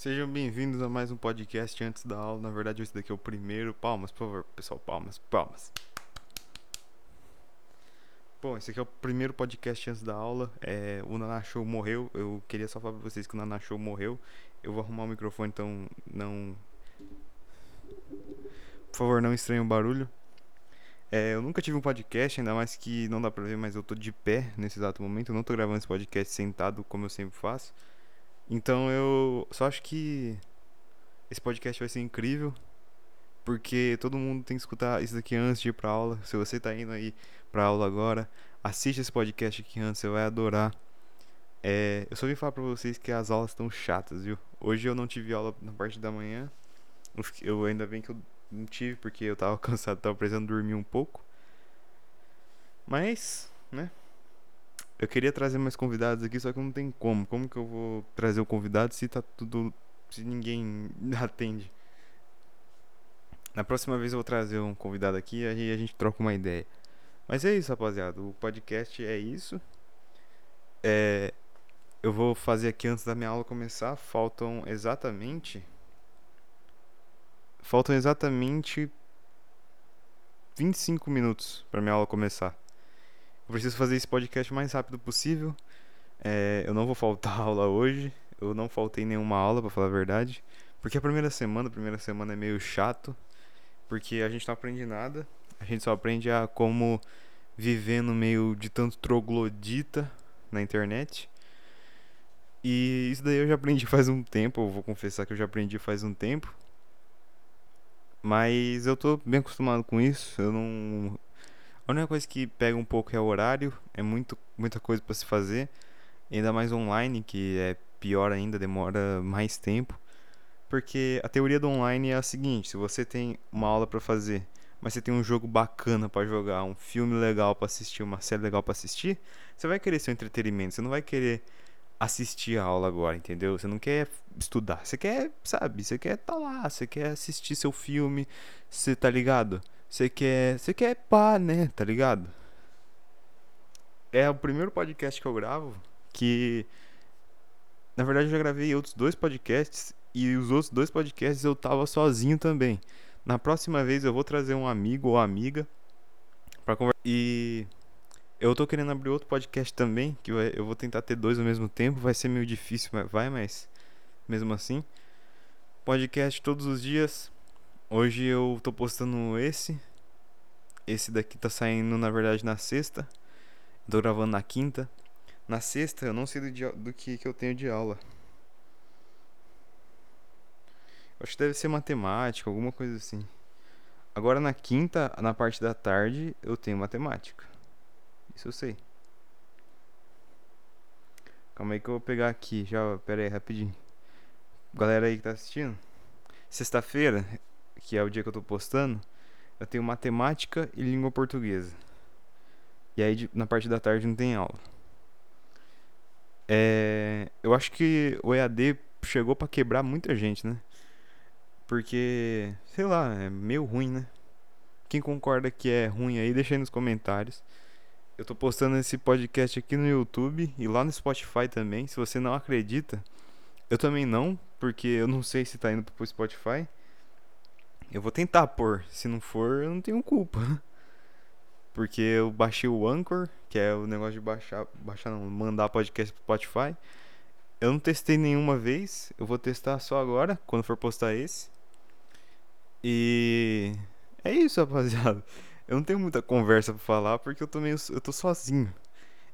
Sejam bem-vindos a mais um podcast antes da aula. Na verdade, esse daqui é o primeiro. Palmas, por favor, pessoal, palmas, palmas. Bom, esse aqui é o primeiro podcast antes da aula. É, o Show morreu. Eu queria só falar pra vocês que o Show morreu. Eu vou arrumar o microfone, então não. Por favor, não estranhem o barulho. É, eu nunca tive um podcast, ainda mais que não dá pra ver, mas eu tô de pé nesse exato momento. Eu não tô gravando esse podcast sentado como eu sempre faço. Então eu só acho que esse podcast vai ser incrível. Porque todo mundo tem que escutar isso daqui antes de ir pra aula. Se você tá indo aí pra aula agora, assiste esse podcast aqui antes, você vai adorar. É, eu só vim falar pra vocês que as aulas estão chatas, viu? Hoje eu não tive aula na parte da manhã. Eu, ainda bem que eu não tive, porque eu tava cansado, tava precisando dormir um pouco. Mas, né? Eu queria trazer mais convidados aqui, só que não tem como. Como que eu vou trazer o convidado se tá tudo. se ninguém atende? Na próxima vez eu vou trazer um convidado aqui e a gente troca uma ideia. Mas é isso, rapaziada. O podcast é isso. É, eu vou fazer aqui antes da minha aula começar. Faltam exatamente. Faltam exatamente 25 minutos para minha aula começar. Eu preciso fazer esse podcast o mais rápido possível. É, eu não vou faltar aula hoje. Eu não faltei nenhuma aula, pra falar a verdade. Porque a primeira semana, a primeira semana é meio chato. Porque a gente não aprende nada. A gente só aprende a como viver no meio de tanto troglodita na internet. E isso daí eu já aprendi faz um tempo. Eu vou confessar que eu já aprendi faz um tempo. Mas eu tô bem acostumado com isso. Eu não. A única coisa que pega um pouco é o horário. É muito, muita coisa pra se fazer. Ainda mais online, que é pior ainda, demora mais tempo. Porque a teoria do online é a seguinte: se você tem uma aula pra fazer, mas você tem um jogo bacana pra jogar, um filme legal pra assistir, uma série legal pra assistir, você vai querer seu entretenimento. Você não vai querer assistir a aula agora, entendeu? Você não quer estudar, você quer, sabe? Você quer tá lá, você quer assistir seu filme, você tá ligado? Você quer, você quer pá, né? Tá ligado? É o primeiro podcast que eu gravo que na verdade eu já gravei outros dois podcasts e os outros dois podcasts eu tava sozinho também. Na próxima vez eu vou trazer um amigo ou amiga para conversar e eu tô querendo abrir outro podcast também, que eu vou tentar ter dois ao mesmo tempo, vai ser meio difícil, mas vai, mas mesmo assim. Podcast todos os dias. Hoje eu tô postando esse. Esse daqui tá saindo, na verdade, na sexta. Tô gravando na quinta. Na sexta eu não sei do, do que, que eu tenho de aula. Acho que deve ser matemática, alguma coisa assim. Agora na quinta, na parte da tarde, eu tenho matemática. Isso eu sei. Calma aí que eu vou pegar aqui. Já, pera aí, rapidinho. Galera aí que tá assistindo. Sexta-feira, que é o dia que eu tô postando, eu tenho matemática e língua portuguesa. E aí na parte da tarde não tem aula. É, eu acho que o EAD chegou pra quebrar muita gente, né? Porque, sei lá, é meio ruim, né? Quem concorda que é ruim aí, deixa aí nos comentários. Eu tô postando esse podcast aqui no YouTube e lá no Spotify também. Se você não acredita, eu também não, porque eu não sei se tá indo pro Spotify. Eu vou tentar pôr. Se não for, eu não tenho culpa. Porque eu baixei o Anchor, que é o negócio de baixar, baixar não, mandar podcast pro Spotify. Eu não testei nenhuma vez, eu vou testar só agora, quando for postar esse. E é isso, rapaziada. Eu não tenho muita conversa pra falar porque eu tô meio, eu tô sozinho.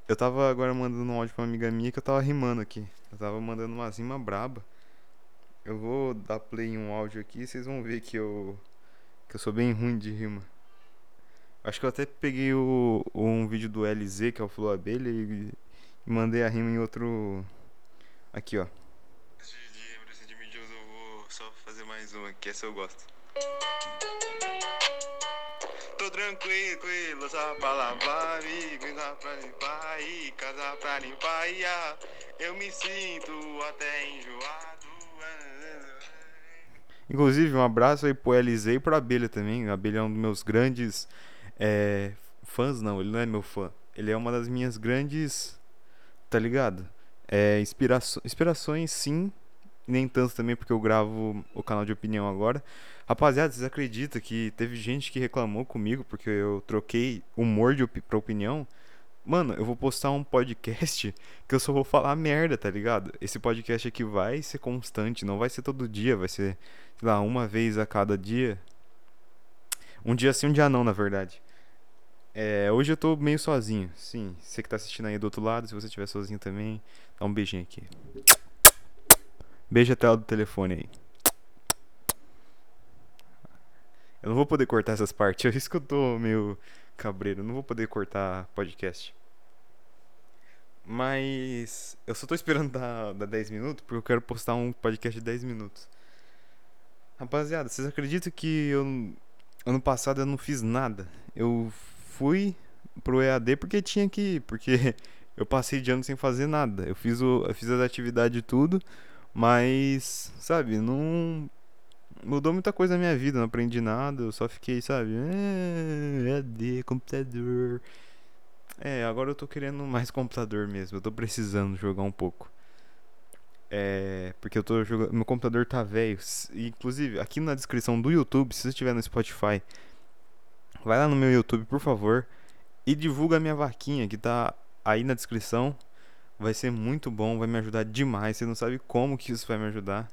Eu tava agora mandando um áudio pra uma amiga minha que eu tava rimando aqui. Eu tava mandando uma rima braba. Eu vou dar play em um áudio aqui e vocês vão ver que eu que eu sou bem ruim de rima. Acho que eu até peguei o, um vídeo do LZ, que é o Flow Abelha, e, e mandei a rima em outro. Aqui, ó. De mídias eu vou só fazer mais uma aqui, essa eu gosto. Tô tranquilo, só pra lavar, cuidar pra limpar, e casar pra limpar, e ah, eu me sinto até enjoado. Inclusive, um abraço aí pro LZ e pro Abelha também. O Abelha é um dos meus grandes é, fãs, não, ele não é meu fã. Ele é uma das minhas grandes. Tá ligado? É, inspiraço- inspirações, sim, nem tanto também porque eu gravo o canal de opinião agora. Rapaziada, vocês acreditam que teve gente que reclamou comigo porque eu troquei humor de op pra opinião? Mano, eu vou postar um podcast que eu só vou falar merda, tá ligado? Esse podcast aqui vai ser constante, não vai ser todo dia, vai ser, sei lá, uma vez a cada dia. Um dia sim, um dia não, na verdade. É, hoje eu tô meio sozinho, sim. Você que tá assistindo aí do outro lado, se você estiver sozinho também, dá um beijinho aqui. Beijo a tela do telefone aí. Eu não vou poder cortar essas partes, é isso que eu meio cabreiro. Não vou poder cortar podcast. Mas eu só tô esperando dar, dar 10 minutos porque eu quero postar um podcast de 10 minutos. Rapaziada, vocês acreditam que eu ano passado eu não fiz nada? Eu fui pro EAD porque tinha que ir, porque eu passei de ano sem fazer nada. Eu fiz, o, eu fiz as atividades tudo, mas, sabe, não mudou muita coisa na minha vida, não aprendi nada, eu só fiquei, sabe, é, EAD, computador. É, agora eu tô querendo mais computador mesmo, eu tô precisando jogar um pouco. É, porque eu tô jogando, meu computador tá velho. Inclusive, aqui na descrição do YouTube, se você estiver no Spotify, Vai lá no meu YouTube, por favor, e divulga a minha vaquinha que tá aí na descrição. Vai ser muito bom, vai me ajudar demais. Você não sabe como que isso vai me ajudar.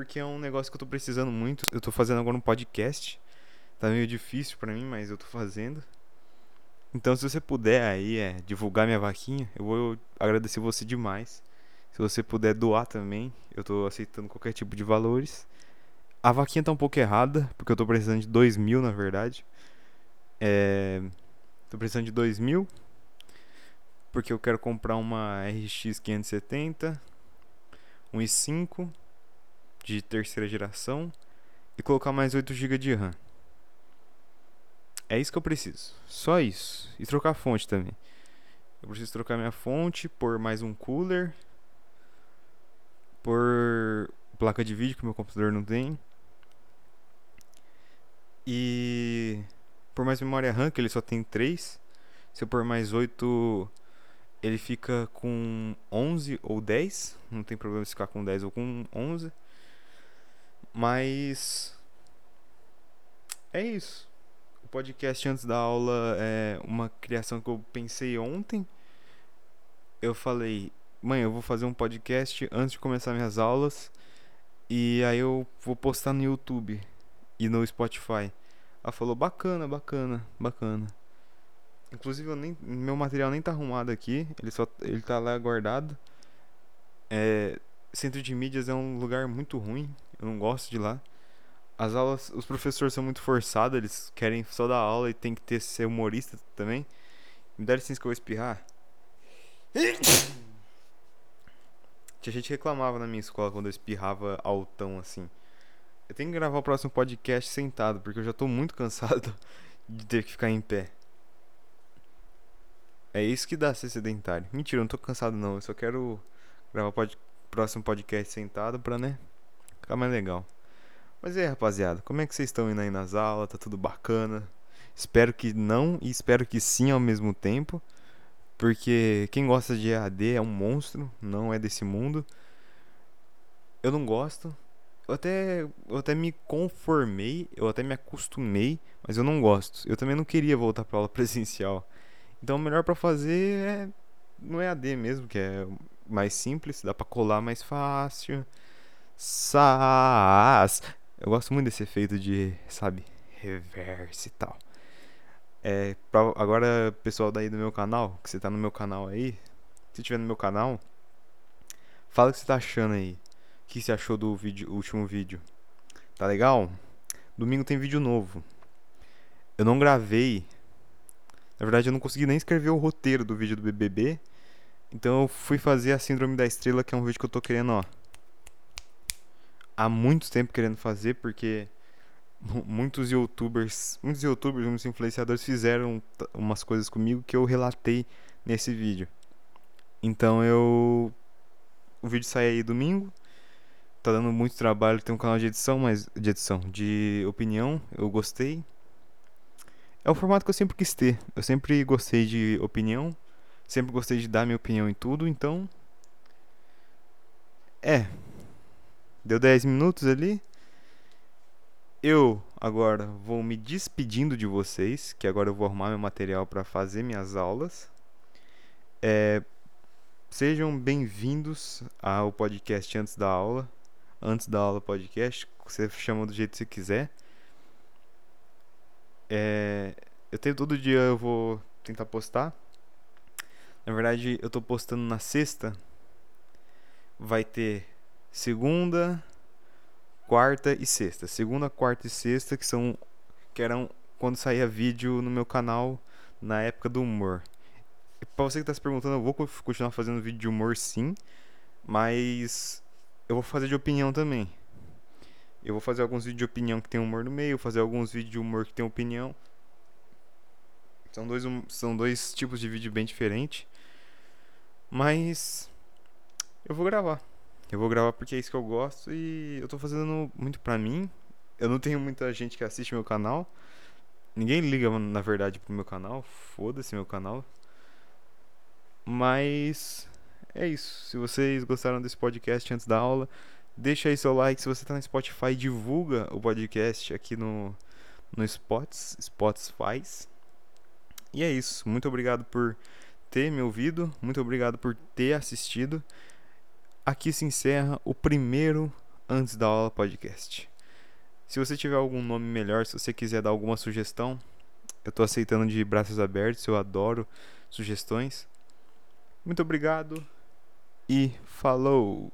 Porque é um negócio que eu tô precisando muito. Eu tô fazendo agora um podcast. Tá meio difícil para mim, mas eu tô fazendo. Então, se você puder aí é, divulgar minha vaquinha, eu vou agradecer você demais. Se você puder doar também, eu tô aceitando qualquer tipo de valores. A vaquinha tá um pouco errada, porque eu tô precisando de 2 mil, na verdade. É, tô precisando de 2 mil. Porque eu quero comprar uma RX 570, um i5 de terceira geração e colocar mais 8 GB de RAM. É isso que eu preciso. Só isso. E trocar a fonte também. Eu preciso trocar minha fonte por mais um cooler. Por placa de vídeo que meu computador não tem. E por mais memória RAM, que ele só tem 3. Se eu pôr mais 8, ele fica com 11 ou 10. Não tem problema se ficar com 10 ou com 11. Mas. É isso. O podcast antes da aula é uma criação que eu pensei ontem. Eu falei, mãe, eu vou fazer um podcast antes de começar minhas aulas. E aí eu vou postar no YouTube e no Spotify. Ela falou, bacana, bacana, bacana. Inclusive, eu nem, meu material nem tá arrumado aqui. Ele só ele tá lá guardado. É, centro de mídias é um lugar muito ruim. Eu não gosto de lá. As aulas, os professores são muito forçados. Eles querem só dar aula e tem que ter ser humorista também. Me dá licença que eu vou espirrar. Tinha gente reclamava na minha escola quando eu espirrava altão assim. Eu tenho que gravar o próximo podcast sentado, porque eu já tô muito cansado de ter que ficar em pé. É isso que dá ser sedentário. Mentira, eu não tô cansado não. Eu só quero gravar o pod próximo podcast sentado pra, né? Ficar mais legal. Mas é, rapaziada, como é que vocês estão indo aí nas aulas? Tá tudo bacana? Espero que não e espero que sim ao mesmo tempo. Porque quem gosta de EAD é um monstro, não é desse mundo. Eu não gosto, eu até, eu até me conformei, eu até me acostumei, mas eu não gosto. Eu também não queria voltar para aula presencial. Então, o melhor para fazer é no EAD mesmo, que é mais simples, dá para colar mais fácil. Sas. Eu gosto muito desse efeito de, sabe, reverse e tal. É, pra, agora, pessoal daí do meu canal, que você tá no meu canal aí, se tiver no meu canal, fala o que você tá achando aí que você achou do vídeo, último vídeo? Tá legal? Domingo tem vídeo novo. Eu não gravei. Na verdade, eu não consegui nem escrever o roteiro do vídeo do BBB. Então eu fui fazer a Síndrome da Estrela, que é um vídeo que eu tô querendo, ó. Há muito tempo querendo fazer, porque muitos youtubers, muitos youtubers, muitos influenciadores fizeram umas coisas comigo que eu relatei nesse vídeo. Então eu o vídeo sai aí domingo tá dando muito trabalho, tem um canal de edição, mas de edição, de opinião, eu gostei. É o formato que eu sempre quis ter. Eu sempre gostei de opinião, sempre gostei de dar minha opinião em tudo, então é. Deu 10 minutos ali. Eu agora vou me despedindo de vocês, que agora eu vou arrumar meu material para fazer minhas aulas. É, sejam bem-vindos ao podcast antes da aula. Antes da aula podcast, você chama do jeito que você quiser. É, eu tenho todo dia eu vou tentar postar. Na verdade, eu tô postando na sexta. Vai ter segunda, quarta e sexta. Segunda, quarta e sexta que são que eram quando saía vídeo no meu canal na época do humor. E pra você que tá se perguntando, eu vou continuar fazendo vídeo de humor sim, mas eu vou fazer de opinião também. Eu vou fazer alguns vídeos de opinião que tem humor no meio, fazer alguns vídeos de humor que tem opinião. São dois, são dois tipos de vídeo bem diferentes. Mas eu vou gravar. Eu vou gravar porque é isso que eu gosto e eu tô fazendo muito pra mim. Eu não tenho muita gente que assiste meu canal. Ninguém liga, na verdade, pro meu canal. Foda-se meu canal. Mas é isso. Se vocês gostaram desse podcast antes da aula, deixa aí seu like. Se você tá no Spotify, divulga o podcast aqui no, no Spots, Spotify. E é isso. Muito obrigado por ter me ouvido. Muito obrigado por ter assistido. Aqui se encerra o primeiro Antes da Aula podcast. Se você tiver algum nome melhor, se você quiser dar alguma sugestão, eu estou aceitando de braços abertos, eu adoro sugestões. Muito obrigado e falou!